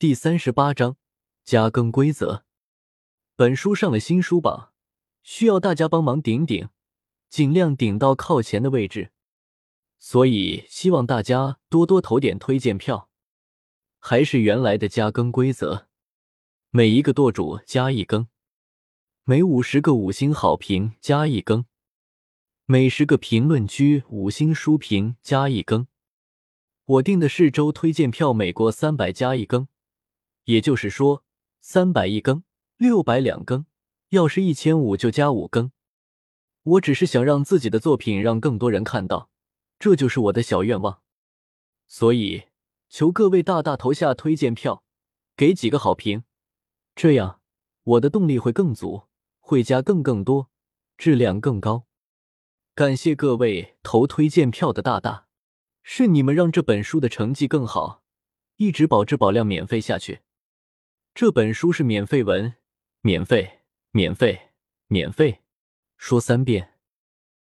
第三十八章加更规则。本书上了新书榜，需要大家帮忙顶顶，尽量顶到靠前的位置。所以希望大家多多投点推荐票。还是原来的加更规则，每一个舵主加一更，每五十个五星好评加一更，每十个评论区五星书评加一更。我定的是周推荐票，每过三百加一更。也就是说，三百一更，六百两更，要是一千五就加五更。我只是想让自己的作品让更多人看到，这就是我的小愿望。所以，求各位大大投下推荐票，给几个好评，这样我的动力会更足，会加更更多，质量更高。感谢各位投推荐票的大大，是你们让这本书的成绩更好，一直保质保量，免费下去。这本书是免费文，免费，免费，免费，说三遍。